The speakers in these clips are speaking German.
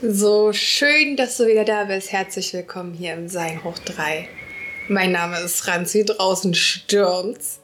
So schön, dass du wieder da bist. Herzlich willkommen hier im Sein hoch 3. Mein Name ist Franzi, draußen stürmt's.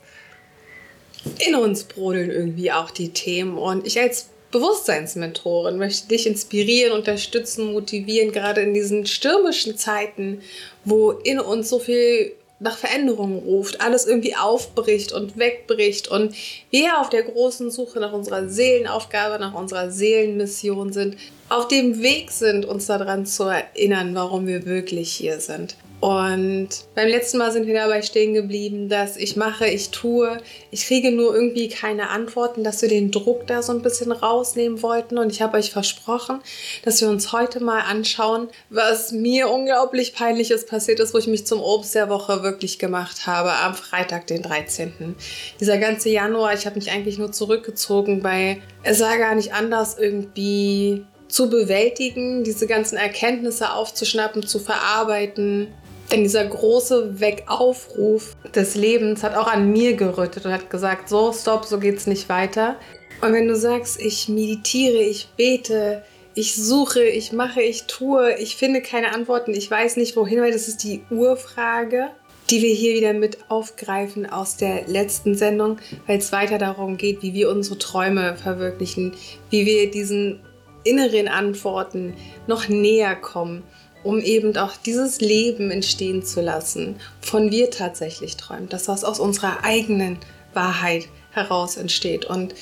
In uns brodeln irgendwie auch die Themen und ich als Bewusstseinsmentorin möchte dich inspirieren, unterstützen, motivieren, gerade in diesen stürmischen Zeiten, wo in uns so viel nach Veränderungen ruft, alles irgendwie aufbricht und wegbricht und wir auf der großen Suche nach unserer Seelenaufgabe, nach unserer Seelenmission sind, auf dem Weg sind, uns daran zu erinnern, warum wir wirklich hier sind. Und beim letzten Mal sind wir dabei stehen geblieben, dass ich mache, ich tue, ich kriege nur irgendwie keine Antworten, dass wir den Druck da so ein bisschen rausnehmen wollten. Und ich habe euch versprochen, dass wir uns heute mal anschauen, was mir unglaublich peinliches passiert ist, wo ich mich zum Obst der Woche wirklich gemacht habe, am Freitag, den 13. Dieser ganze Januar, ich habe mich eigentlich nur zurückgezogen, weil es war gar nicht anders irgendwie zu bewältigen, diese ganzen Erkenntnisse aufzuschnappen, zu verarbeiten. Denn dieser große Wegaufruf des Lebens hat auch an mir gerüttet und hat gesagt, so, stopp, so geht's nicht weiter. Und wenn du sagst, ich meditiere, ich bete, ich suche, ich mache, ich tue, ich finde keine Antworten, ich weiß nicht wohin, weil das ist die Urfrage, die wir hier wieder mit aufgreifen aus der letzten Sendung, weil es weiter darum geht, wie wir unsere Träume verwirklichen, wie wir diesen inneren Antworten noch näher kommen um eben auch dieses Leben entstehen zu lassen, von wir tatsächlich träumen, das was aus unserer eigenen Wahrheit heraus entsteht. Und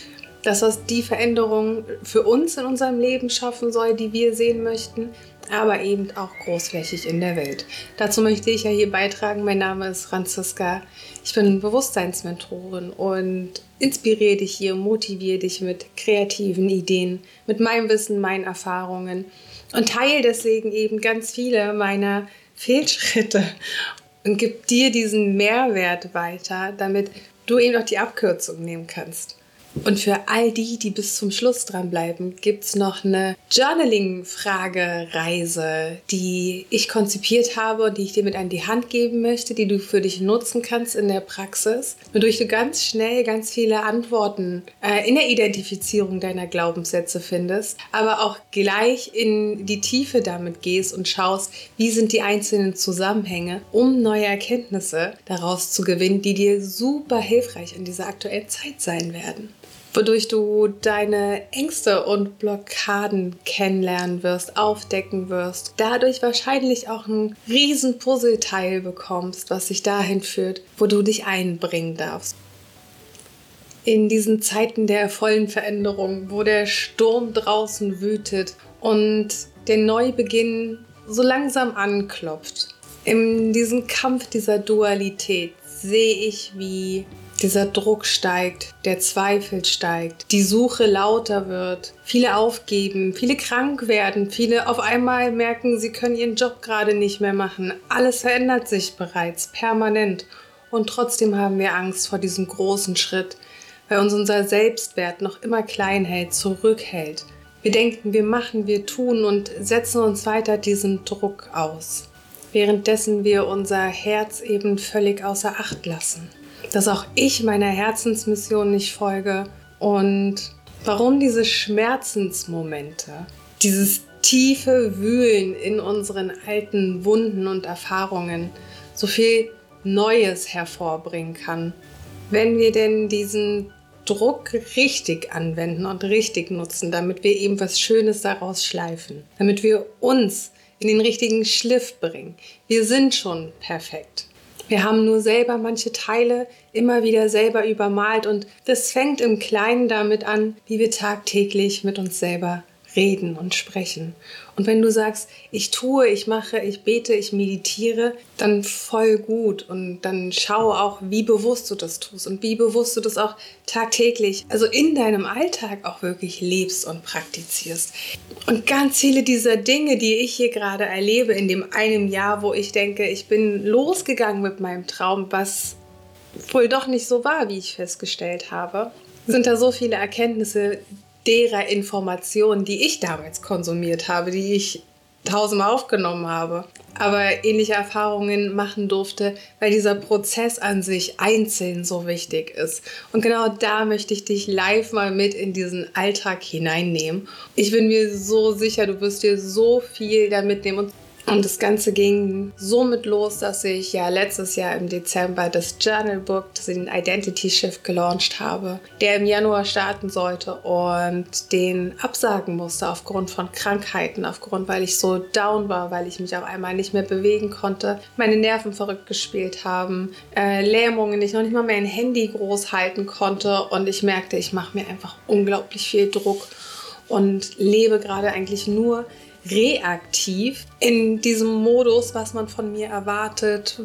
das was die Veränderung für uns in unserem Leben schaffen soll, die wir sehen möchten, aber eben auch großflächig in der Welt. Dazu möchte ich ja hier beitragen. Mein Name ist Franziska. Ich bin Bewusstseinsmentorin und inspiriere dich hier, motiviere dich mit kreativen Ideen, mit meinem Wissen, meinen Erfahrungen und teile deswegen eben ganz viele meiner Fehlschritte und gib dir diesen Mehrwert weiter, damit du eben auch die Abkürzung nehmen kannst. Und für all die, die bis zum Schluss dranbleiben, gibt es noch eine Journaling-Fragereise, die ich konzipiert habe und die ich dir mit an die Hand geben möchte, die du für dich nutzen kannst in der Praxis, wodurch du ganz schnell ganz viele Antworten äh, in der Identifizierung deiner Glaubenssätze findest, aber auch gleich in die Tiefe damit gehst und schaust, wie sind die einzelnen Zusammenhänge, um neue Erkenntnisse daraus zu gewinnen, die dir super hilfreich in dieser aktuellen Zeit sein werden wodurch du deine Ängste und Blockaden kennenlernen wirst, aufdecken wirst, dadurch wahrscheinlich auch ein riesen Puzzleteil bekommst, was sich dahin führt, wo du dich einbringen darfst. In diesen Zeiten der vollen Veränderung, wo der Sturm draußen wütet und der Neubeginn so langsam anklopft, in diesem Kampf dieser Dualität sehe ich, wie dieser Druck steigt, der Zweifel steigt, die Suche lauter wird, viele aufgeben, viele krank werden, viele auf einmal merken, sie können ihren Job gerade nicht mehr machen. Alles verändert sich bereits permanent und trotzdem haben wir Angst vor diesem großen Schritt, weil uns unser Selbstwert noch immer klein hält, zurückhält. Wir denken, wir machen, wir tun und setzen uns weiter diesem Druck aus, währenddessen wir unser Herz eben völlig außer Acht lassen dass auch ich meiner Herzensmission nicht folge und warum diese Schmerzensmomente, dieses tiefe Wühlen in unseren alten Wunden und Erfahrungen so viel Neues hervorbringen kann. Wenn wir denn diesen Druck richtig anwenden und richtig nutzen, damit wir eben was Schönes daraus schleifen, damit wir uns in den richtigen Schliff bringen. Wir sind schon perfekt. Wir haben nur selber manche Teile immer wieder selber übermalt und das fängt im Kleinen damit an, wie wir tagtäglich mit uns selber reden und sprechen. Und wenn du sagst, ich tue, ich mache, ich bete, ich meditiere, dann voll gut und dann schau auch, wie bewusst du das tust und wie bewusst du das auch tagtäglich, also in deinem Alltag auch wirklich lebst und praktizierst. Und ganz viele dieser Dinge, die ich hier gerade erlebe in dem einen Jahr, wo ich denke, ich bin losgegangen mit meinem Traum, was wohl doch nicht so war, wie ich festgestellt habe, sind da so viele Erkenntnisse, derer Informationen, die ich damals konsumiert habe, die ich tausendmal aufgenommen habe, aber ähnliche Erfahrungen machen durfte, weil dieser Prozess an sich einzeln so wichtig ist. Und genau da möchte ich dich live mal mit in diesen Alltag hineinnehmen. Ich bin mir so sicher, du wirst dir so viel da mitnehmen und und das Ganze ging somit los, dass ich ja letztes Jahr im Dezember das Journal Book, den Identity Shift gelauncht habe, der im Januar starten sollte und den absagen musste aufgrund von Krankheiten, aufgrund, weil ich so down war, weil ich mich auf einmal nicht mehr bewegen konnte, meine Nerven verrückt gespielt haben, äh, Lähmungen, ich noch nicht mal mehr ein Handy groß halten konnte und ich merkte, ich mache mir einfach unglaublich viel Druck und lebe gerade eigentlich nur reaktiv in diesem Modus, was man von mir erwartet,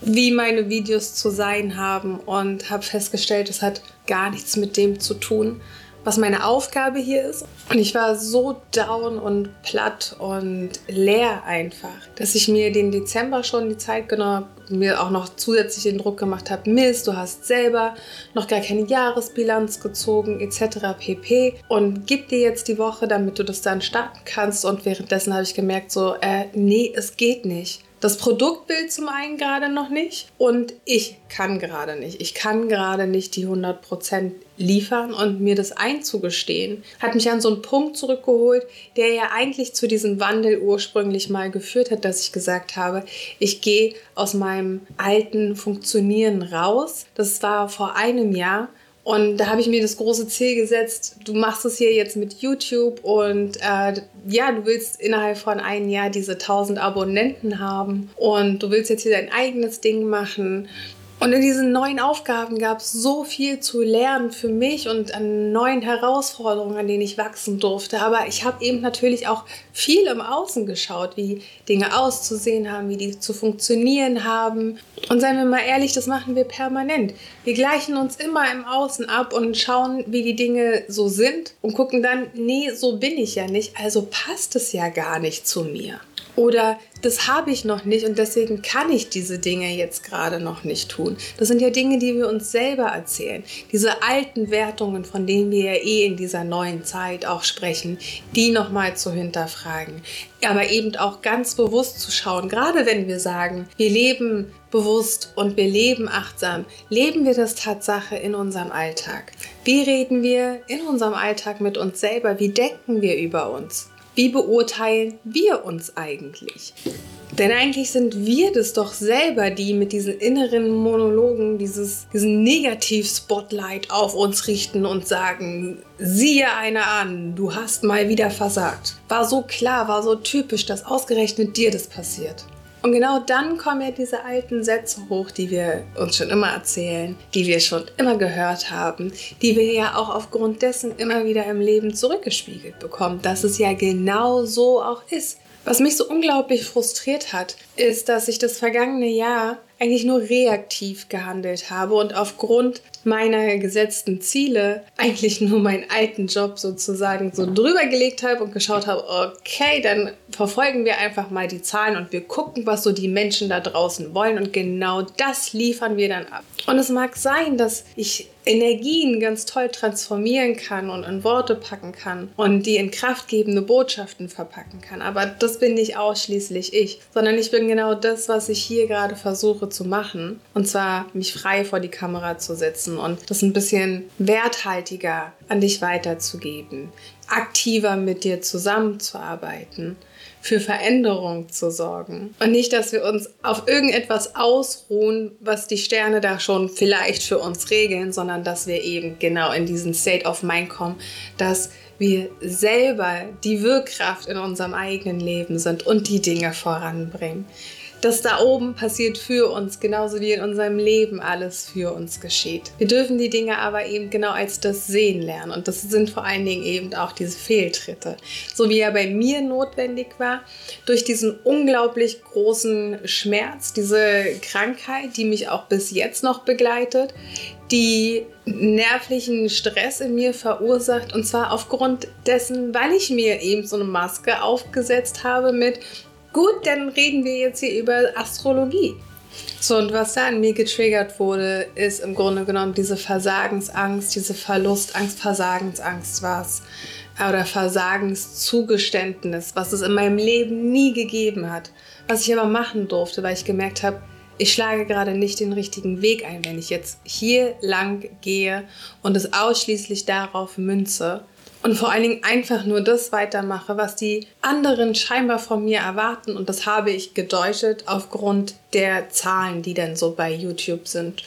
wie meine Videos zu sein haben und habe festgestellt, es hat gar nichts mit dem zu tun, was meine Aufgabe hier ist. Und ich war so down und platt und leer einfach, dass ich mir den Dezember schon die Zeit genommen mir auch noch zusätzlich den Druck gemacht habe, Mist, du hast selber noch gar keine Jahresbilanz gezogen etc. pp. Und gib dir jetzt die Woche, damit du das dann starten kannst. Und währenddessen habe ich gemerkt, so, äh, nee, es geht nicht das Produktbild zum einen gerade noch nicht und ich kann gerade nicht. Ich kann gerade nicht die 100% liefern und mir das einzugestehen, hat mich an so einen Punkt zurückgeholt, der ja eigentlich zu diesem Wandel ursprünglich mal geführt hat, dass ich gesagt habe, ich gehe aus meinem alten Funktionieren raus. Das war vor einem Jahr und da habe ich mir das große Ziel gesetzt, du machst es hier jetzt mit YouTube und äh, ja, du willst innerhalb von einem Jahr diese 1000 Abonnenten haben und du willst jetzt hier dein eigenes Ding machen und in diesen neuen Aufgaben gab es so viel zu lernen für mich und an neuen Herausforderungen, an denen ich wachsen durfte. Aber ich habe eben natürlich auch viel im Außen geschaut, wie Dinge auszusehen haben, wie die zu funktionieren haben. Und seien wir mal ehrlich, das machen wir permanent. Wir gleichen uns immer im Außen ab und schauen, wie die Dinge so sind und gucken dann, nee, so bin ich ja nicht, also passt es ja gar nicht zu mir. Oder das habe ich noch nicht und deswegen kann ich diese Dinge jetzt gerade noch nicht tun. Das sind ja Dinge, die wir uns selber erzählen. Diese alten Wertungen, von denen wir ja eh in dieser neuen Zeit auch sprechen, die nochmal zu hinterfragen. Aber eben auch ganz bewusst zu schauen, gerade wenn wir sagen, wir leben bewusst und wir leben achtsam, leben wir das Tatsache in unserem Alltag. Wie reden wir in unserem Alltag mit uns selber? Wie denken wir über uns? Wie beurteilen wir uns eigentlich? Denn eigentlich sind wir das doch selber, die mit diesen inneren Monologen dieses, diesen Negativ-Spotlight auf uns richten und sagen, siehe einer an, du hast mal wieder versagt. War so klar, war so typisch, dass ausgerechnet dir das passiert. Und genau dann kommen ja diese alten Sätze hoch, die wir uns schon immer erzählen, die wir schon immer gehört haben, die wir ja auch aufgrund dessen immer wieder im Leben zurückgespiegelt bekommen, dass es ja genau so auch ist. Was mich so unglaublich frustriert hat, ist, dass ich das vergangene Jahr eigentlich nur reaktiv gehandelt habe und aufgrund meiner gesetzten Ziele eigentlich nur meinen alten Job sozusagen so drüber gelegt habe und geschaut habe, okay, dann verfolgen wir einfach mal die Zahlen und wir gucken, was so die Menschen da draußen wollen und genau das liefern wir dann ab. Und es mag sein, dass ich Energien ganz toll transformieren kann und in Worte packen kann und die in kraftgebende Botschaften verpacken kann. Aber das bin nicht ausschließlich ich, sondern ich bin genau das, was ich hier gerade versuche zu machen. Und zwar mich frei vor die Kamera zu setzen und das ein bisschen werthaltiger an dich weiterzugeben, aktiver mit dir zusammenzuarbeiten für Veränderung zu sorgen. Und nicht, dass wir uns auf irgendetwas ausruhen, was die Sterne da schon vielleicht für uns regeln, sondern dass wir eben genau in diesen State of Mind kommen, dass wir selber die Wirkkraft in unserem eigenen Leben sind und die Dinge voranbringen das da oben passiert für uns, genauso wie in unserem Leben alles für uns geschieht. Wir dürfen die Dinge aber eben genau als das sehen lernen und das sind vor allen Dingen eben auch diese Fehltritte. So wie er bei mir notwendig war, durch diesen unglaublich großen Schmerz, diese Krankheit, die mich auch bis jetzt noch begleitet, die nervlichen Stress in mir verursacht und zwar aufgrund dessen, weil ich mir eben so eine Maske aufgesetzt habe mit Gut, dann reden wir jetzt hier über Astrologie. So, und was da an mir getriggert wurde, ist im Grunde genommen diese Versagensangst, diese Verlustangst, Versagensangst war es. Oder Versagenszugeständnis, was es in meinem Leben nie gegeben hat. Was ich aber machen durfte, weil ich gemerkt habe, ich schlage gerade nicht den richtigen Weg ein, wenn ich jetzt hier lang gehe und es ausschließlich darauf münze, und vor allen Dingen einfach nur das weitermache, was die anderen scheinbar von mir erwarten. Und das habe ich gedeutet aufgrund der Zahlen, die dann so bei YouTube sind.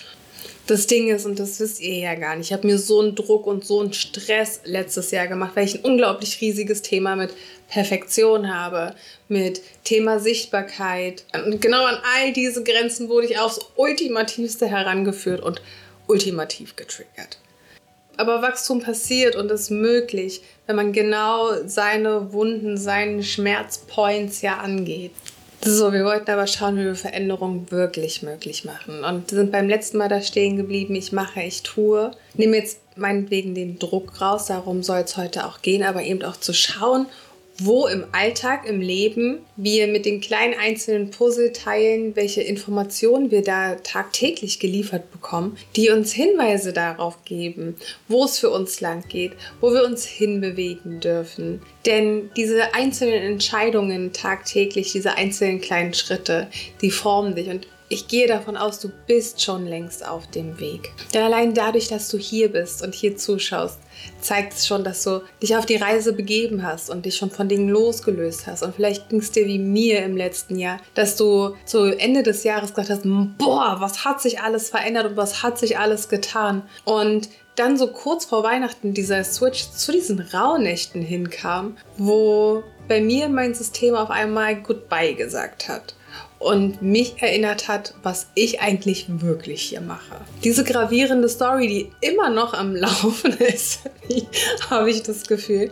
Das Ding ist, und das wisst ihr ja gar nicht, ich habe mir so einen Druck und so einen Stress letztes Jahr gemacht, weil ich ein unglaublich riesiges Thema mit Perfektion habe, mit Thema Sichtbarkeit. Und genau an all diese Grenzen wurde ich aufs Ultimativste herangeführt und ultimativ getriggert. Aber Wachstum passiert und ist möglich, wenn man genau seine Wunden, seine Schmerzpoints ja angeht. So, wir wollten aber schauen, wie wir Veränderungen wirklich möglich machen. Und sind beim letzten Mal da stehen geblieben, ich mache, ich tue. Nehme jetzt meinetwegen den Druck raus, darum soll es heute auch gehen, aber eben auch zu schauen, wo im Alltag, im Leben wir mit den kleinen einzelnen Puzzleteilen, welche Informationen wir da tagtäglich geliefert bekommen, die uns Hinweise darauf geben, wo es für uns lang geht, wo wir uns hinbewegen dürfen. Denn diese einzelnen Entscheidungen tagtäglich, diese einzelnen kleinen Schritte, die formen dich und ich gehe davon aus, du bist schon längst auf dem Weg. Denn allein dadurch, dass du hier bist und hier zuschaust, zeigt es schon, dass du dich auf die Reise begeben hast und dich schon von Dingen losgelöst hast. Und vielleicht ging es dir wie mir im letzten Jahr, dass du zu Ende des Jahres gesagt hast, boah, was hat sich alles verändert und was hat sich alles getan. Und dann so kurz vor Weihnachten dieser Switch zu diesen Rauhnächten hinkam, wo bei mir mein System auf einmal Goodbye gesagt hat und mich erinnert hat, was ich eigentlich wirklich hier mache. Diese gravierende Story, die immer noch am Laufen ist, habe ich das Gefühl,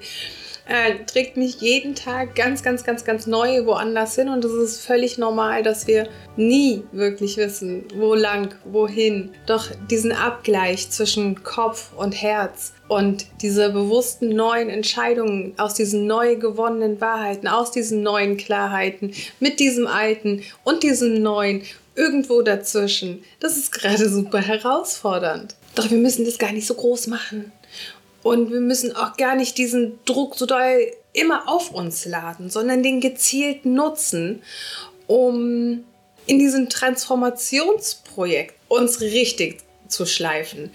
äh, trägt mich jeden Tag ganz, ganz, ganz, ganz neu woanders hin und es ist völlig normal, dass wir nie wirklich wissen, wo lang, wohin. Doch diesen Abgleich zwischen Kopf und Herz und diese bewussten neuen Entscheidungen aus diesen neu gewonnenen Wahrheiten, aus diesen neuen Klarheiten, mit diesem alten und diesem neuen, irgendwo dazwischen, das ist gerade super herausfordernd. Doch wir müssen das gar nicht so groß machen. Und wir müssen auch gar nicht diesen Druck so doll immer auf uns laden, sondern den gezielt nutzen, um in diesem Transformationsprojekt uns richtig zu schleifen.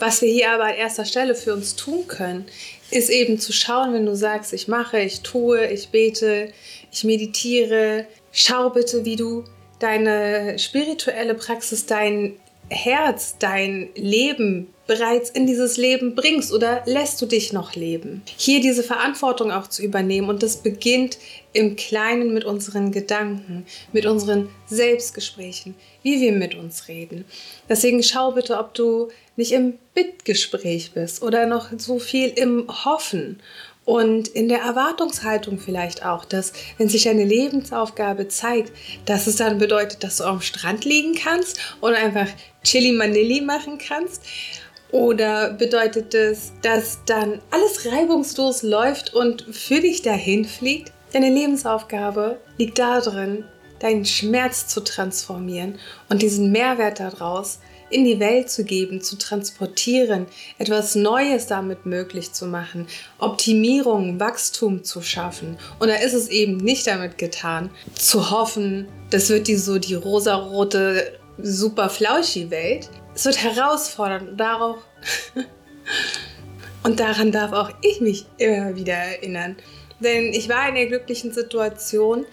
Was wir hier aber an erster Stelle für uns tun können, ist eben zu schauen, wenn du sagst, ich mache, ich tue, ich bete, ich meditiere, schau bitte, wie du deine spirituelle Praxis, dein Herz, dein Leben bereits in dieses Leben bringst oder lässt du dich noch leben? Hier diese Verantwortung auch zu übernehmen und das beginnt im Kleinen mit unseren Gedanken, mit unseren Selbstgesprächen, wie wir mit uns reden. Deswegen schau bitte, ob du nicht im Bittgespräch bist oder noch so viel im Hoffen und in der Erwartungshaltung vielleicht auch, dass wenn sich deine Lebensaufgabe zeigt, dass es dann bedeutet, dass du am Strand liegen kannst und einfach Chili Manilli machen kannst oder bedeutet es, dass dann alles reibungslos läuft und für dich dahin fliegt? Deine Lebensaufgabe liegt darin, deinen Schmerz zu transformieren und diesen Mehrwert daraus in die Welt zu geben, zu transportieren, etwas Neues damit möglich zu machen, Optimierung, Wachstum zu schaffen. Und da ist es eben nicht damit getan, zu hoffen, das wird die so die rosarote, super flauschi Welt, es wird herausfordernd und darauf und daran darf auch ich mich immer wieder erinnern. Denn ich war in der glücklichen Situation,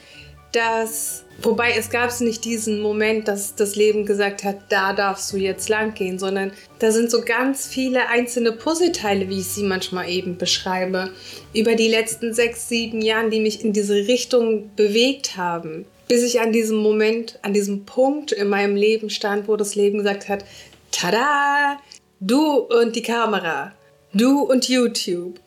dass, wobei es gab nicht diesen Moment, dass das Leben gesagt hat, da darfst du jetzt lang gehen, sondern da sind so ganz viele einzelne Puzzleteile, wie ich sie manchmal eben beschreibe, über die letzten sechs, sieben Jahre, die mich in diese Richtung bewegt haben. Bis ich an diesem Moment, an diesem Punkt in meinem Leben stand, wo das Leben gesagt hat, tada, du und die Kamera, du und YouTube.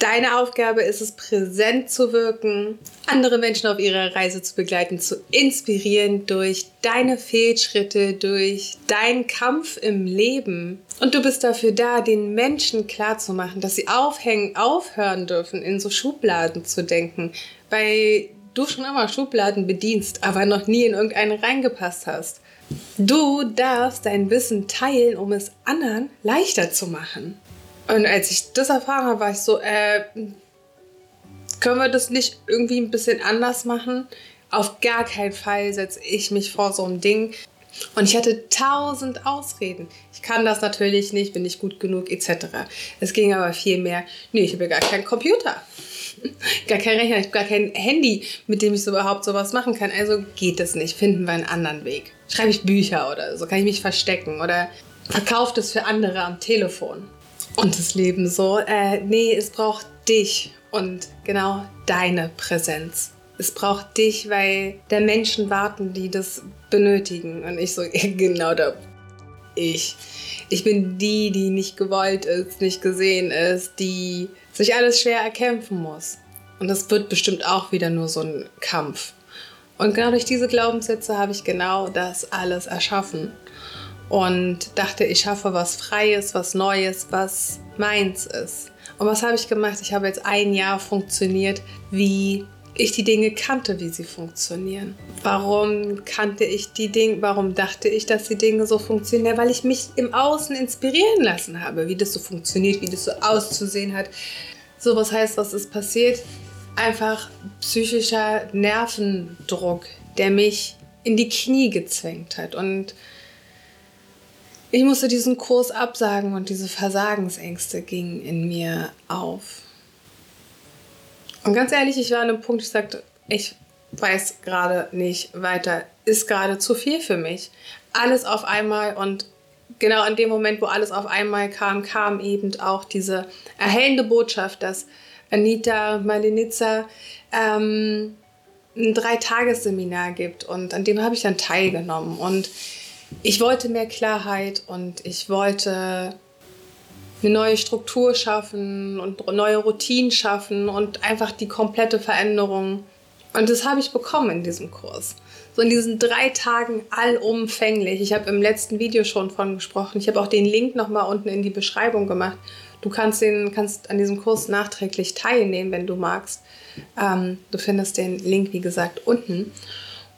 Deine Aufgabe ist es, präsent zu wirken, andere Menschen auf ihrer Reise zu begleiten, zu inspirieren durch deine Fehlschritte, durch deinen Kampf im Leben. Und du bist dafür da, den Menschen klarzumachen, dass sie aufhängen, aufhören dürfen, in so Schubladen zu denken, weil du schon immer Schubladen bedienst, aber noch nie in irgendeine reingepasst hast. Du darfst dein Wissen teilen, um es anderen leichter zu machen. Und als ich das erfahren habe, war ich so, äh, können wir das nicht irgendwie ein bisschen anders machen? Auf gar keinen Fall setze ich mich vor so ein Ding. Und ich hatte tausend Ausreden. Ich kann das natürlich nicht, bin nicht gut genug, etc. Es ging aber viel mehr, nee, ich habe gar keinen Computer. Gar kein Rechner, gar kein Handy, mit dem ich so überhaupt sowas machen kann. Also geht das nicht. Finden wir einen anderen Weg. Schreibe ich Bücher oder so, kann ich mich verstecken oder verkauft es für andere am Telefon. Und das Leben so, äh, nee, es braucht dich und genau deine Präsenz. Es braucht dich, weil der Menschen warten, die das benötigen. Und ich so, genau da. Ich. Ich bin die, die nicht gewollt ist, nicht gesehen ist, die sich alles schwer erkämpfen muss. Und das wird bestimmt auch wieder nur so ein Kampf. Und genau durch diese Glaubenssätze habe ich genau das alles erschaffen. Und dachte, ich schaffe was Freies, was Neues, was meins ist. Und was habe ich gemacht? Ich habe jetzt ein Jahr funktioniert, wie ich die Dinge kannte, wie sie funktionieren. Warum kannte ich die Dinge? Warum dachte ich, dass die Dinge so funktionieren? Weil ich mich im Außen inspirieren lassen habe, wie das so funktioniert, wie das so auszusehen hat. So, was heißt, was ist passiert? Einfach psychischer Nervendruck, der mich in die Knie gezwängt hat. Und ich musste diesen Kurs absagen und diese Versagensängste gingen in mir auf. Und ganz ehrlich, ich war an einem Punkt, ich sagte, ich weiß gerade nicht weiter, ist gerade zu viel für mich. Alles auf einmal und genau in dem Moment, wo alles auf einmal kam, kam eben auch diese erhellende Botschaft, dass Anita Malenica ähm, ein Dreitagesseminar gibt und an dem habe ich dann teilgenommen und ich wollte mehr Klarheit und ich wollte eine neue Struktur schaffen und neue Routinen schaffen und einfach die komplette Veränderung. Und das habe ich bekommen in diesem Kurs. So in diesen drei Tagen allumfänglich. Ich habe im letzten Video schon von gesprochen. Ich habe auch den Link nochmal unten in die Beschreibung gemacht. Du kannst, den, kannst an diesem Kurs nachträglich teilnehmen, wenn du magst. Ähm, du findest den Link, wie gesagt, unten.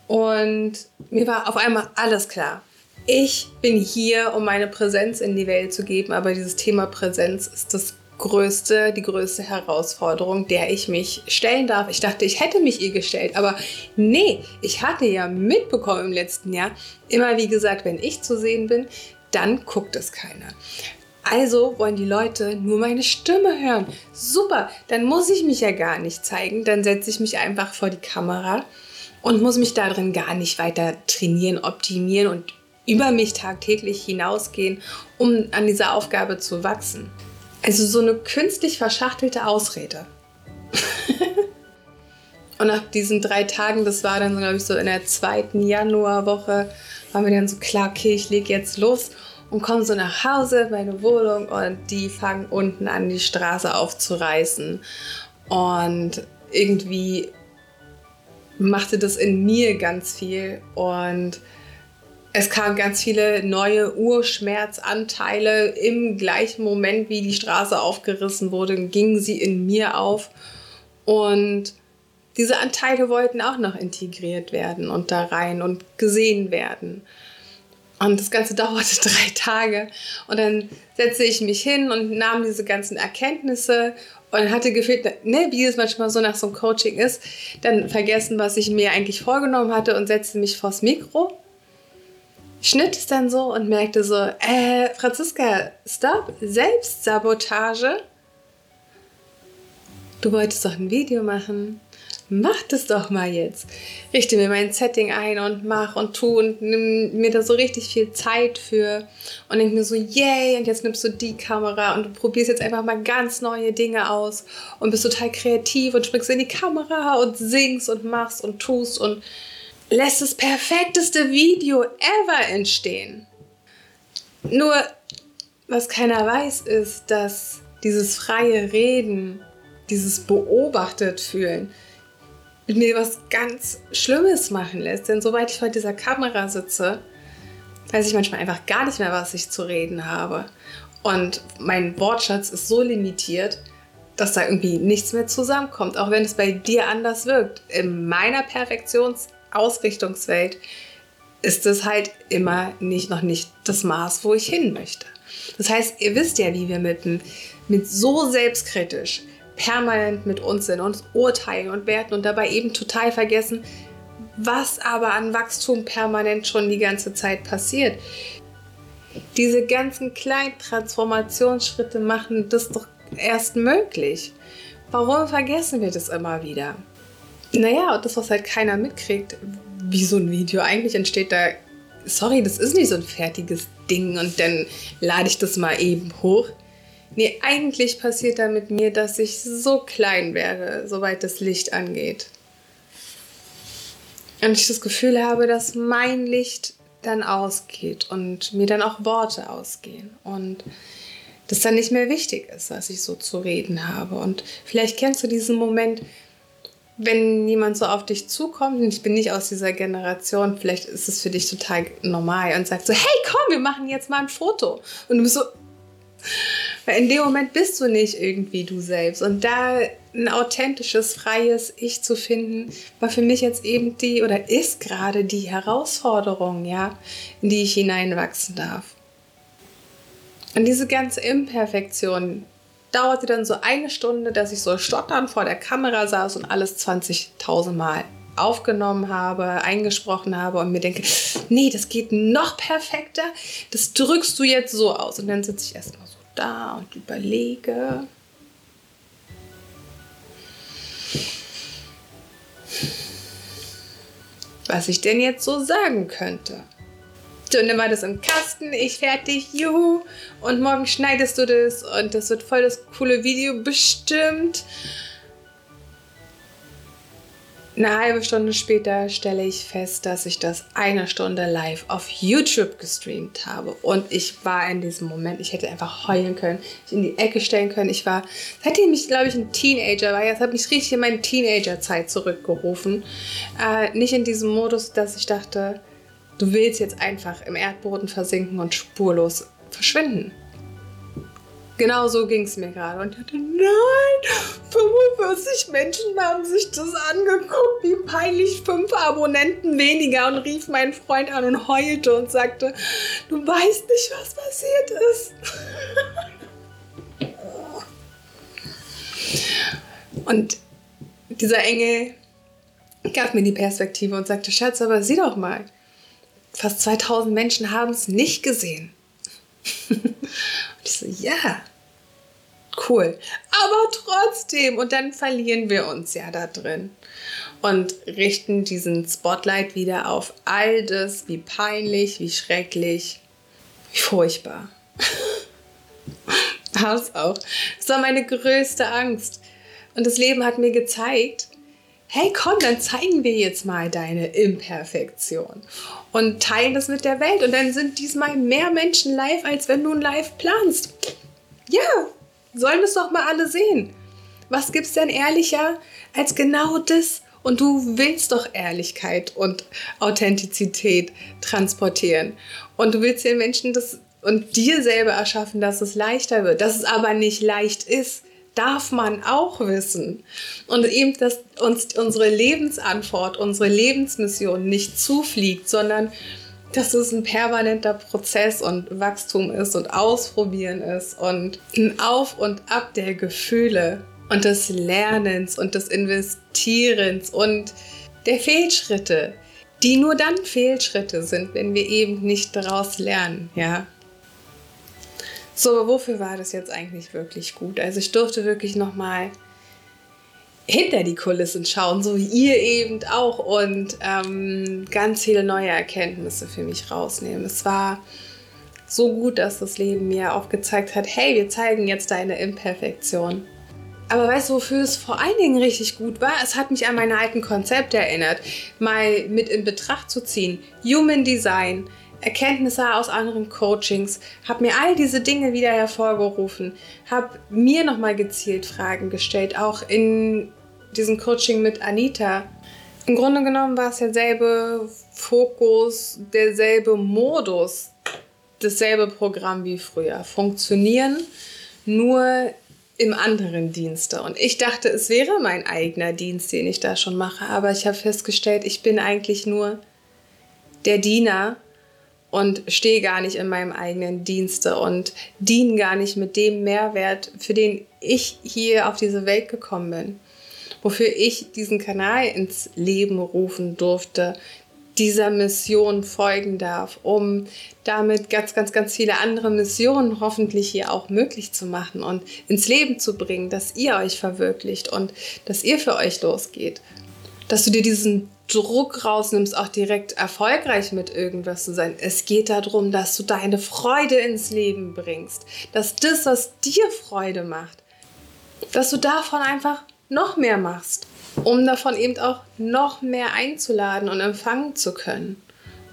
Und mir war auf einmal alles klar ich bin hier, um meine Präsenz in die Welt zu geben, aber dieses Thema Präsenz ist das größte, die größte Herausforderung, der ich mich stellen darf. Ich dachte, ich hätte mich ihr gestellt, aber nee, ich hatte ja mitbekommen im letzten Jahr, immer wie gesagt, wenn ich zu sehen bin, dann guckt es keiner. Also wollen die Leute nur meine Stimme hören. Super, dann muss ich mich ja gar nicht zeigen. Dann setze ich mich einfach vor die Kamera und muss mich darin gar nicht weiter trainieren, optimieren und über mich tagtäglich hinausgehen, um an dieser Aufgabe zu wachsen. Also so eine künstlich verschachtelte Ausrede. und nach diesen drei Tagen, das war dann, glaube ich, so in der zweiten Januarwoche, waren wir dann so klar, okay, ich lege jetzt los und komme so nach Hause, meine Wohnung und die fangen unten an, die Straße aufzureißen. Und irgendwie machte das in mir ganz viel und es kamen ganz viele neue Urschmerzanteile. Im gleichen Moment, wie die Straße aufgerissen wurde, gingen sie in mir auf. Und diese Anteile wollten auch noch integriert werden und da rein und gesehen werden. Und das Ganze dauerte drei Tage. Und dann setzte ich mich hin und nahm diese ganzen Erkenntnisse und hatte gefühlt, ne, wie es manchmal so nach so einem Coaching ist, dann vergessen, was ich mir eigentlich vorgenommen hatte und setzte mich vors Mikro schnitt es dann so und merkte so, äh, Franziska, stopp, Selbstsabotage. Du wolltest doch ein Video machen. Mach das doch mal jetzt. Richte mir mein Setting ein und mach und tu und nimm mir da so richtig viel Zeit für und denk mir so, yay, und jetzt nimmst du die Kamera und du probierst jetzt einfach mal ganz neue Dinge aus und bist total kreativ und springst in die Kamera und singst und machst und tust und lässt das perfekteste Video ever entstehen. Nur, was keiner weiß, ist, dass dieses freie Reden, dieses beobachtet fühlen, mir was ganz Schlimmes machen lässt. Denn soweit ich vor dieser Kamera sitze, weiß ich manchmal einfach gar nicht mehr, was ich zu reden habe. Und mein Wortschatz ist so limitiert, dass da irgendwie nichts mehr zusammenkommt, auch wenn es bei dir anders wirkt. In meiner Perfektions- Ausrichtungswelt ist es halt immer nicht, noch nicht das Maß, wo ich hin möchte. Das heißt, ihr wisst ja, wie wir mit, mit so selbstkritisch permanent mit uns sind, uns urteilen und werten und dabei eben total vergessen, was aber an Wachstum permanent schon die ganze Zeit passiert. Diese ganzen kleinen Transformationsschritte machen das doch erst möglich. Warum vergessen wir das immer wieder? Naja, und das, was halt keiner mitkriegt, wie so ein Video eigentlich entsteht, da, sorry, das ist nicht so ein fertiges Ding und dann lade ich das mal eben hoch. Nee, eigentlich passiert da mit mir, dass ich so klein werde, soweit das Licht angeht. Und ich das Gefühl habe, dass mein Licht dann ausgeht und mir dann auch Worte ausgehen. Und das dann nicht mehr wichtig ist, was ich so zu reden habe. Und vielleicht kennst du diesen Moment, wenn jemand so auf dich zukommt, und ich bin nicht aus dieser Generation, vielleicht ist es für dich total normal und sagt so, hey, komm, wir machen jetzt mal ein Foto. Und du bist so, weil in dem Moment bist du nicht irgendwie du selbst. Und da ein authentisches, freies Ich zu finden, war für mich jetzt eben die oder ist gerade die Herausforderung, ja, in die ich hineinwachsen darf. Und diese ganze Imperfektion dauerte dann so eine Stunde, dass ich so stotternd vor der Kamera saß und alles 20.000 Mal aufgenommen habe, eingesprochen habe und mir denke, nee, das geht noch perfekter, das drückst du jetzt so aus. Und dann sitze ich erstmal so da und überlege. Was ich denn jetzt so sagen könnte. Und dann war das im Kasten, ich fertig, juhu. Und morgen schneidest du das und das wird voll das coole Video bestimmt. Eine halbe Stunde später stelle ich fest, dass ich das eine Stunde live auf YouTube gestreamt habe. Und ich war in diesem Moment, ich hätte einfach heulen können, mich in die Ecke stellen können. Ich war, seitdem ich, glaube ich, ein Teenager war, jetzt hat mich richtig in meine Teenagerzeit zurückgerufen. Äh, nicht in diesem Modus, dass ich dachte, Du willst jetzt einfach im Erdboden versinken und spurlos verschwinden. Genau so ging es mir gerade. Und ich dachte, nein, 45 Menschen haben sich das angeguckt, wie peinlich, fünf Abonnenten weniger und rief meinen Freund an und heulte und sagte, du weißt nicht, was passiert ist. und dieser Engel gab mir die Perspektive und sagte, Schatz, aber sieh doch mal, fast 2000 Menschen haben es nicht gesehen. und ich so, ja, cool. Aber trotzdem, und dann verlieren wir uns ja da drin und richten diesen Spotlight wieder auf all das, wie peinlich, wie schrecklich, wie furchtbar. Es auch. Das war meine größte Angst. Und das Leben hat mir gezeigt, hey komm, dann zeigen wir jetzt mal deine Imperfektion und teilen das mit der Welt. Und dann sind diesmal mehr Menschen live, als wenn du ein Live planst. Ja, sollen es doch mal alle sehen. Was gibt's denn ehrlicher als genau das? Und du willst doch Ehrlichkeit und Authentizität transportieren. Und du willst den Menschen das und dir selber erschaffen, dass es leichter wird. Dass es aber nicht leicht ist darf man auch wissen. Und eben, dass uns unsere Lebensantwort, unsere Lebensmission nicht zufliegt, sondern dass es ein permanenter Prozess und Wachstum ist und Ausprobieren ist und ein Auf und Ab der Gefühle und des Lernens und des Investierens und der Fehlschritte, die nur dann Fehlschritte sind, wenn wir eben nicht daraus lernen, ja. So, aber wofür war das jetzt eigentlich wirklich gut? Also ich durfte wirklich nochmal hinter die Kulissen schauen, so wie ihr eben auch und ähm, ganz viele neue Erkenntnisse für mich rausnehmen. Es war so gut, dass das Leben mir aufgezeigt hat, hey, wir zeigen jetzt deine Imperfektion. Aber weißt du, wofür es vor allen Dingen richtig gut war? Es hat mich an meine alten Konzepte erinnert, mal mit in Betracht zu ziehen. Human Design, Erkenntnisse aus anderen Coachings, habe mir all diese Dinge wieder hervorgerufen, habe mir nochmal gezielt Fragen gestellt, auch in diesem Coaching mit Anita. Im Grunde genommen war es derselbe Fokus, derselbe Modus, dasselbe Programm wie früher. Funktionieren nur im anderen Dienste. Und ich dachte, es wäre mein eigener Dienst, den ich da schon mache, aber ich habe festgestellt, ich bin eigentlich nur der Diener und stehe gar nicht in meinem eigenen Dienste und diene gar nicht mit dem Mehrwert, für den ich hier auf diese Welt gekommen bin, wofür ich diesen Kanal ins Leben rufen durfte, dieser Mission folgen darf, um damit ganz, ganz, ganz viele andere Missionen hoffentlich hier auch möglich zu machen und ins Leben zu bringen, dass ihr euch verwirklicht und dass ihr für euch losgeht. Dass du dir diesen Druck rausnimmst, auch direkt erfolgreich mit irgendwas zu sein. Es geht darum, dass du deine Freude ins Leben bringst, dass das, was dir Freude macht, dass du davon einfach noch mehr machst um davon eben auch noch mehr einzuladen und empfangen zu können.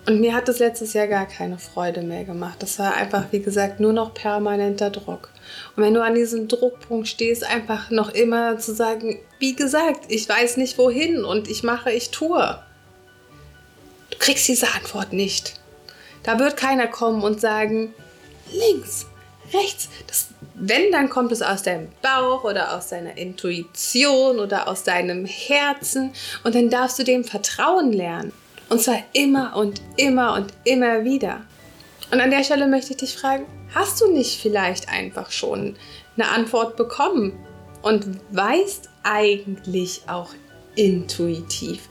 Und mir hat das letztes Jahr gar keine Freude mehr gemacht. Das war einfach, wie gesagt, nur noch permanenter Druck. Und wenn du an diesem Druckpunkt stehst, einfach noch immer zu sagen, wie gesagt, ich weiß nicht wohin und ich mache, ich tue. Du kriegst diese Antwort nicht. Da wird keiner kommen und sagen, links, rechts. Das, wenn, dann kommt es aus deinem Bauch oder aus deiner Intuition oder aus deinem Herzen und dann darfst du dem vertrauen lernen. Und zwar immer und immer und immer wieder. Und an der Stelle möchte ich dich fragen, hast du nicht vielleicht einfach schon eine Antwort bekommen und weißt eigentlich auch intuitiv,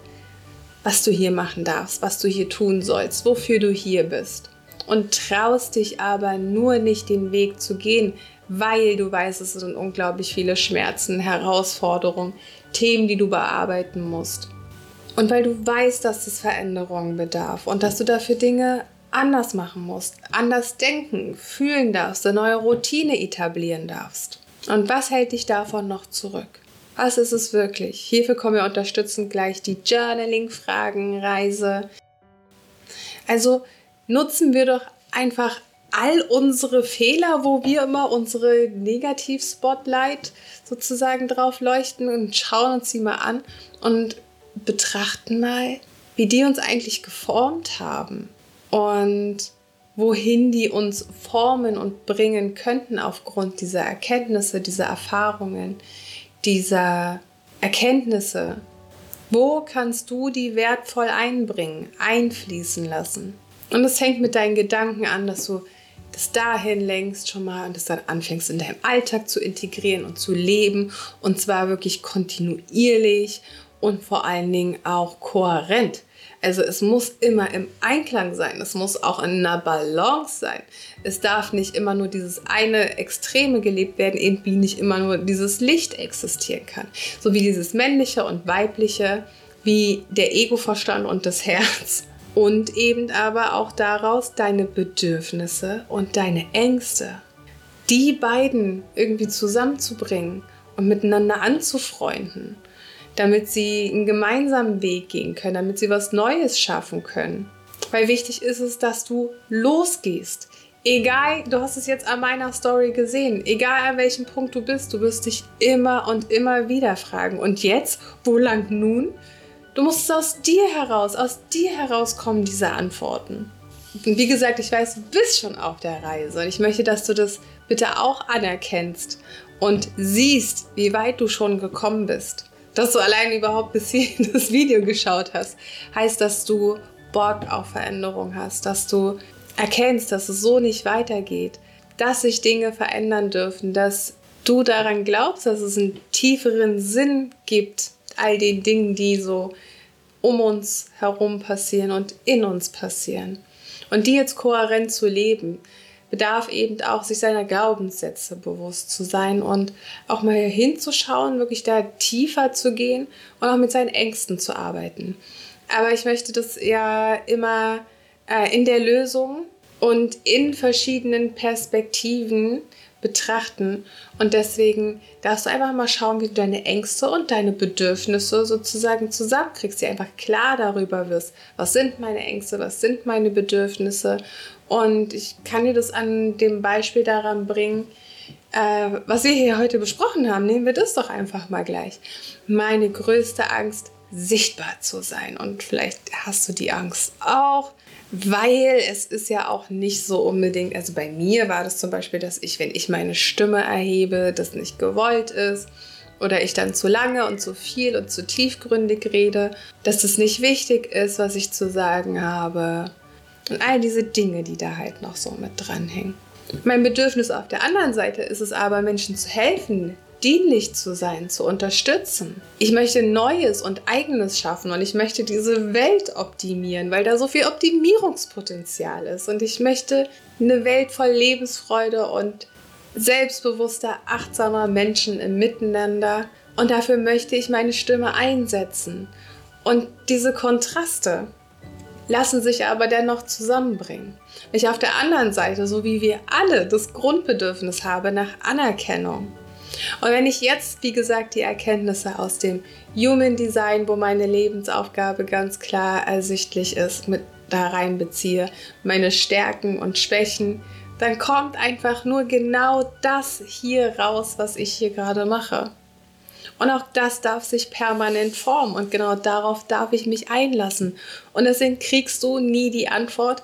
was du hier machen darfst, was du hier tun sollst, wofür du hier bist? und traust dich aber nur nicht den Weg zu gehen, weil du weißt, es sind unglaublich viele Schmerzen, Herausforderungen, Themen, die du bearbeiten musst. Und weil du weißt, dass es Veränderungen bedarf und dass du dafür Dinge anders machen musst, anders denken, fühlen darfst, eine neue Routine etablieren darfst. Und was hält dich davon noch zurück? Was ist es wirklich? Hierfür kommen wir unterstützend gleich die Journaling-Fragen-Reise. Also nutzen wir doch einfach all unsere Fehler, wo wir immer unsere Negativ-Spotlight sozusagen drauf leuchten und schauen uns die mal an und betrachten mal, wie die uns eigentlich geformt haben und wohin die uns formen und bringen könnten aufgrund dieser Erkenntnisse, dieser Erfahrungen, dieser Erkenntnisse. Wo kannst du die wertvoll einbringen, einfließen lassen? Und es fängt mit deinen Gedanken an, dass du das dahin lenkst schon mal und das dann anfängst in deinem Alltag zu integrieren und zu leben und zwar wirklich kontinuierlich und vor allen Dingen auch kohärent. Also es muss immer im Einklang sein, es muss auch in einer Balance sein. Es darf nicht immer nur dieses eine Extreme gelebt werden, eben wie nicht immer nur dieses Licht existieren kann. So wie dieses männliche und weibliche, wie der Ego-Verstand und das Herz und eben aber auch daraus deine Bedürfnisse und deine Ängste. Die beiden irgendwie zusammenzubringen und miteinander anzufreunden, damit sie einen gemeinsamen Weg gehen können, damit sie was Neues schaffen können. Weil wichtig ist es, dass du losgehst. Egal, du hast es jetzt an meiner Story gesehen, egal an welchem Punkt du bist, du wirst dich immer und immer wieder fragen. Und jetzt, wo lang nun? Du musst es aus dir heraus, aus dir herauskommen, diese Antworten. Und wie gesagt, ich weiß, du bist schon auf der Reise und ich möchte, dass du das bitte auch anerkennst und siehst, wie weit du schon gekommen bist. Dass du allein überhaupt bis hierhin das Video geschaut hast, heißt, dass du Bock auf Veränderung hast, dass du erkennst, dass es so nicht weitergeht, dass sich Dinge verändern dürfen, dass du daran glaubst, dass es einen tieferen Sinn gibt all den Dingen, die so um uns herum passieren und in uns passieren. Und die jetzt kohärent zu leben, bedarf eben auch, sich seiner Glaubenssätze bewusst zu sein und auch mal hinzuschauen, wirklich da tiefer zu gehen und auch mit seinen Ängsten zu arbeiten. Aber ich möchte das ja immer äh, in der Lösung und in verschiedenen Perspektiven betrachten. Und deswegen darfst du einfach mal schauen, wie du deine Ängste und deine Bedürfnisse sozusagen zusammenkriegst, die einfach klar darüber wirst, was sind meine Ängste, was sind meine Bedürfnisse. Und ich kann dir das an dem Beispiel daran bringen, äh, was wir hier heute besprochen haben. Nehmen wir das doch einfach mal gleich. Meine größte Angst, sichtbar zu sein. Und vielleicht hast du die Angst auch weil es ist ja auch nicht so unbedingt, also bei mir war das zum Beispiel, dass ich, wenn ich meine Stimme erhebe, das nicht gewollt ist oder ich dann zu lange und zu viel und zu tiefgründig rede, dass es nicht wichtig ist, was ich zu sagen habe. Und all diese Dinge, die da halt noch so mit dranhängen. Mein Bedürfnis auf der anderen Seite ist es aber, Menschen zu helfen, dienlich zu sein, zu unterstützen. Ich möchte Neues und Eigenes schaffen und ich möchte diese Welt optimieren, weil da so viel Optimierungspotenzial ist. Und ich möchte eine Welt voll Lebensfreude und selbstbewusster, achtsamer Menschen im Miteinander. Und dafür möchte ich meine Stimme einsetzen. Und diese Kontraste lassen sich aber dennoch zusammenbringen. Ich auf der anderen Seite, so wie wir alle, das Grundbedürfnis habe nach Anerkennung. Und wenn ich jetzt, wie gesagt, die Erkenntnisse aus dem Human Design, wo meine Lebensaufgabe ganz klar ersichtlich ist, mit da reinbeziehe, meine Stärken und Schwächen, dann kommt einfach nur genau das hier raus, was ich hier gerade mache. Und auch das darf sich permanent formen und genau darauf darf ich mich einlassen. Und deswegen kriegst du nie die Antwort,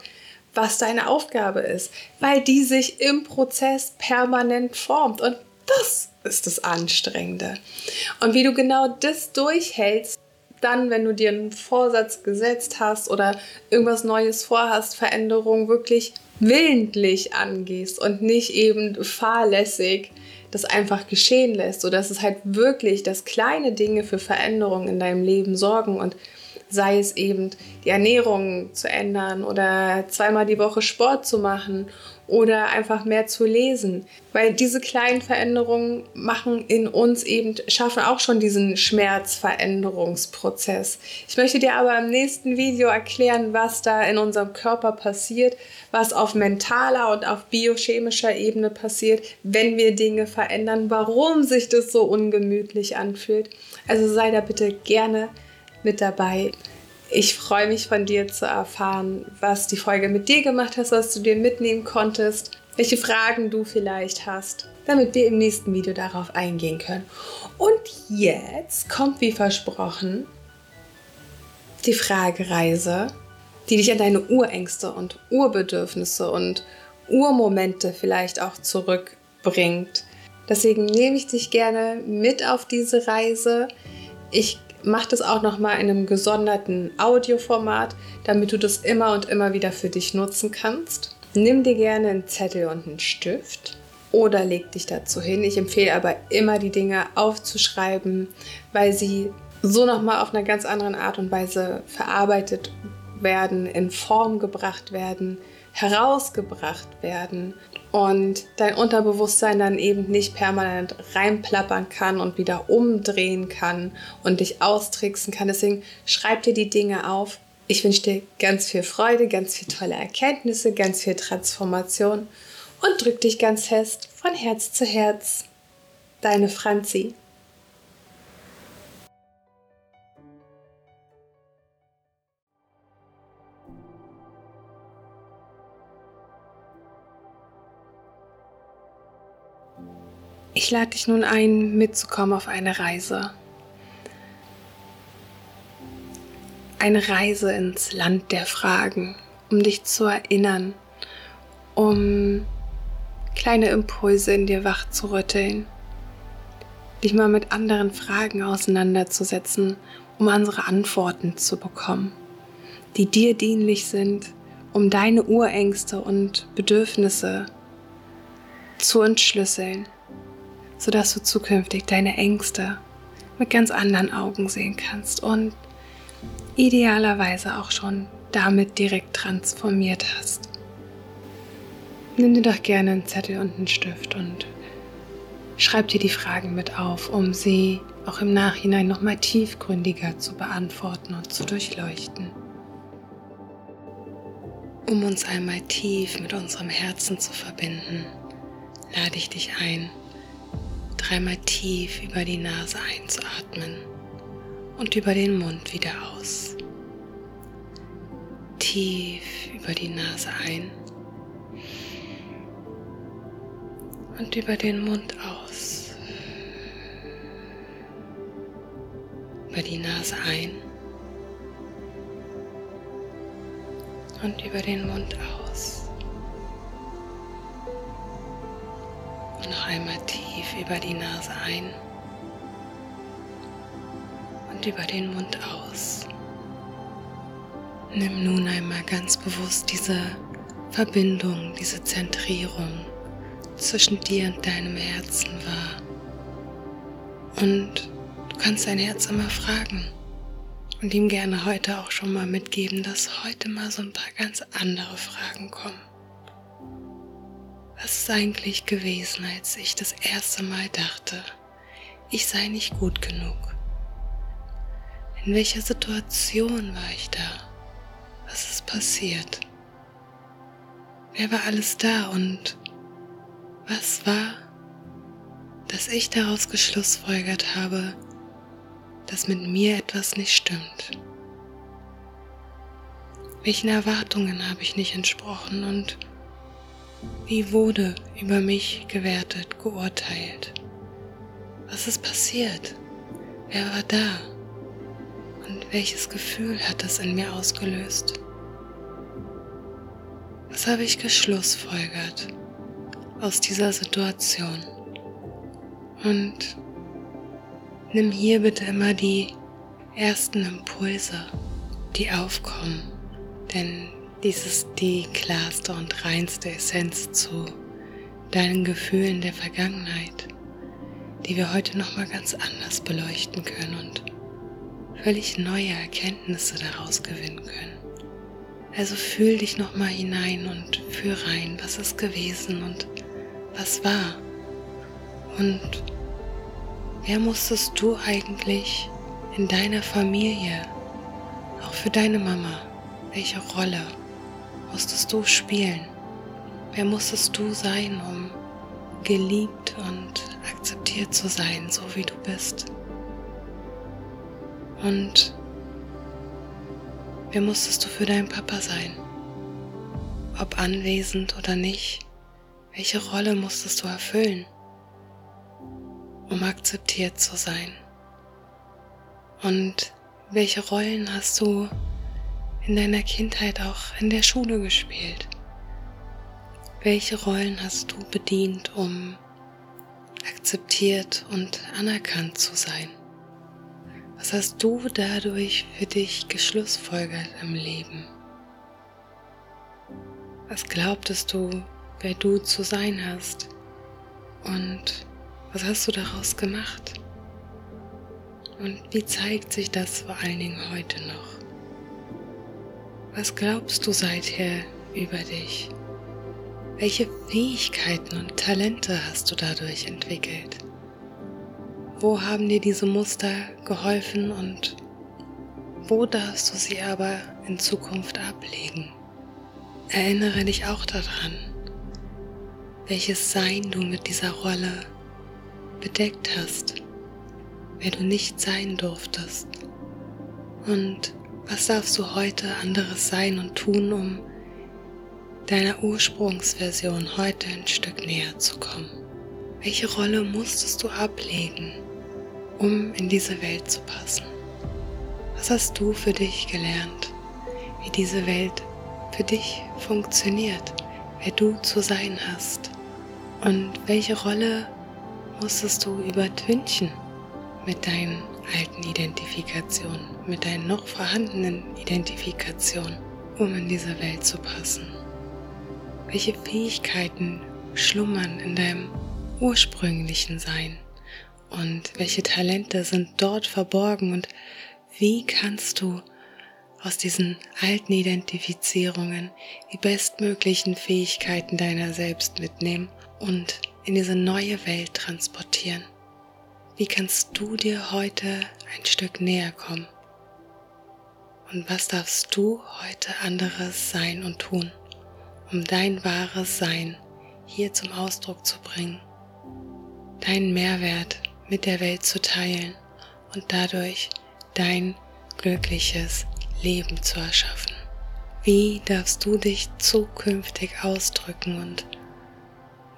was deine Aufgabe ist, weil die sich im Prozess permanent formt. Und das ist das Anstrengende. Und wie du genau das durchhältst, dann, wenn du dir einen Vorsatz gesetzt hast oder irgendwas Neues vorhast, Veränderung wirklich willentlich angehst und nicht eben fahrlässig das einfach geschehen lässt, sodass es halt wirklich, dass kleine Dinge für Veränderungen in deinem Leben sorgen und sei es eben die Ernährung zu ändern oder zweimal die Woche Sport zu machen oder einfach mehr zu lesen, weil diese kleinen Veränderungen machen in uns eben, schaffen auch schon diesen Schmerzveränderungsprozess. Ich möchte dir aber im nächsten Video erklären, was da in unserem Körper passiert, was auf mentaler und auf biochemischer Ebene passiert, wenn wir Dinge verändern, warum sich das so ungemütlich anfühlt. Also sei da bitte gerne mit dabei. Ich freue mich von dir zu erfahren, was die Folge mit dir gemacht hat, was du dir mitnehmen konntest, welche Fragen du vielleicht hast, damit wir im nächsten Video darauf eingehen können. Und jetzt kommt wie versprochen die Fragereise, die dich an deine Urängste und Urbedürfnisse und Urmomente vielleicht auch zurückbringt. Deswegen nehme ich dich gerne mit auf diese Reise. Ich mach das auch noch mal in einem gesonderten Audioformat, damit du das immer und immer wieder für dich nutzen kannst. Nimm dir gerne einen Zettel und einen Stift oder leg dich dazu hin. Ich empfehle aber immer die Dinge aufzuschreiben, weil sie so noch mal auf einer ganz anderen Art und Weise verarbeitet werden, in Form gebracht werden, herausgebracht werden und dein Unterbewusstsein dann eben nicht permanent reinplappern kann und wieder umdrehen kann und dich austricksen kann. Deswegen schreib dir die Dinge auf. Ich wünsche dir ganz viel Freude, ganz viel tolle Erkenntnisse, ganz viel Transformation und drück dich ganz fest von Herz zu Herz. Deine Franzi. Ich lade dich nun ein, mitzukommen auf eine Reise. Eine Reise ins Land der Fragen, um dich zu erinnern, um kleine Impulse in dir wach zu rütteln, dich mal mit anderen Fragen auseinanderzusetzen, um unsere Antworten zu bekommen, die dir dienlich sind, um deine Urängste und Bedürfnisse zu entschlüsseln sodass du zukünftig deine Ängste mit ganz anderen Augen sehen kannst und idealerweise auch schon damit direkt transformiert hast. Nimm dir doch gerne einen Zettel und einen Stift und schreib dir die Fragen mit auf, um sie auch im Nachhinein nochmal tiefgründiger zu beantworten und zu durchleuchten. Um uns einmal tief mit unserem Herzen zu verbinden, lade ich dich ein, dreimal tief über die Nase einzuatmen und über den Mund wieder aus. Tief über die Nase ein und über den Mund aus. Über die Nase ein und über den Mund aus. Noch einmal tief über die Nase ein und über den Mund aus. Nimm nun einmal ganz bewusst diese Verbindung, diese Zentrierung zwischen dir und deinem Herzen wahr. Und du kannst dein Herz immer fragen und ihm gerne heute auch schon mal mitgeben, dass heute mal so ein paar ganz andere Fragen kommen. Was ist eigentlich gewesen, als ich das erste Mal dachte, ich sei nicht gut genug? In welcher Situation war ich da? Was ist passiert? Wer war alles da und was war, dass ich daraus geschlussfolgert habe, dass mit mir etwas nicht stimmt? Welchen Erwartungen habe ich nicht entsprochen und wie wurde über mich gewertet, geurteilt? Was ist passiert? Wer war da? Und welches Gefühl hat das in mir ausgelöst? Was habe ich geschlussfolgert aus dieser Situation? Und nimm hier bitte immer die ersten Impulse, die aufkommen, denn dies ist die klarste und reinste Essenz zu deinen Gefühlen der Vergangenheit, die wir heute nochmal ganz anders beleuchten können und völlig neue Erkenntnisse daraus gewinnen können. Also fühl dich nochmal hinein und fühl rein, was ist gewesen und was war. Und wer musstest du eigentlich in deiner Familie, auch für deine Mama, welche Rolle musstest du spielen? Wer musstest du sein, um geliebt und akzeptiert zu sein, so wie du bist? Und wer musstest du für deinen Papa sein? Ob anwesend oder nicht, welche Rolle musstest du erfüllen, um akzeptiert zu sein? Und welche Rollen hast du in deiner Kindheit auch in der Schule gespielt? Welche Rollen hast du bedient, um akzeptiert und anerkannt zu sein? Was hast du dadurch für dich geschlussfolgert im Leben? Was glaubtest du, wer du zu sein hast? Und was hast du daraus gemacht? Und wie zeigt sich das vor allen Dingen heute noch? Was glaubst du seither über dich? Welche Fähigkeiten und Talente hast du dadurch entwickelt? Wo haben dir diese Muster geholfen und wo darfst du sie aber in Zukunft ablegen? Erinnere dich auch daran, welches Sein du mit dieser Rolle bedeckt hast, wer du nicht sein durftest. Und was darfst du heute anderes sein und tun, um deiner Ursprungsversion heute ein Stück näher zu kommen? Welche Rolle musstest du ablegen, um in diese Welt zu passen? Was hast du für dich gelernt, wie diese Welt für dich funktioniert, wer du zu sein hast? Und welche Rolle musstest du übertünchen mit deinen alten Identifikationen, mit deinen noch vorhandenen Identifikationen, um in diese Welt zu passen? Welche Fähigkeiten schlummern in deinem ursprünglichen Sein? und welche Talente sind dort verborgen und wie kannst du aus diesen alten Identifizierungen die bestmöglichen Fähigkeiten deiner selbst mitnehmen und in diese neue Welt transportieren. Wie kannst du dir heute ein Stück näher kommen? Und was darfst du heute anderes sein und tun, um dein wahres Sein hier zum Ausdruck zu bringen? Deinen Mehrwert mit der Welt zu teilen und dadurch dein glückliches Leben zu erschaffen. Wie darfst du dich zukünftig ausdrücken und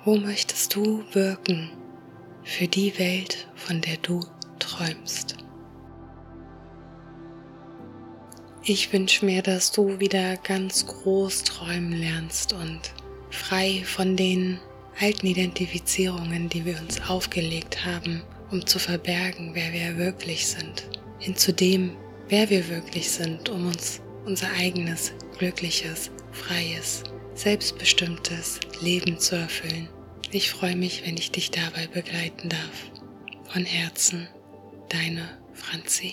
wo möchtest du wirken für die Welt, von der du träumst? Ich wünsche mir, dass du wieder ganz groß träumen lernst und frei von den alten Identifizierungen, die wir uns aufgelegt haben, um zu verbergen, wer wir wirklich sind. hin zu dem, wer wir wirklich sind, um uns unser eigenes, glückliches, freies, selbstbestimmtes Leben zu erfüllen. Ich freue mich, wenn ich dich dabei begleiten darf. Von Herzen, deine Franzi.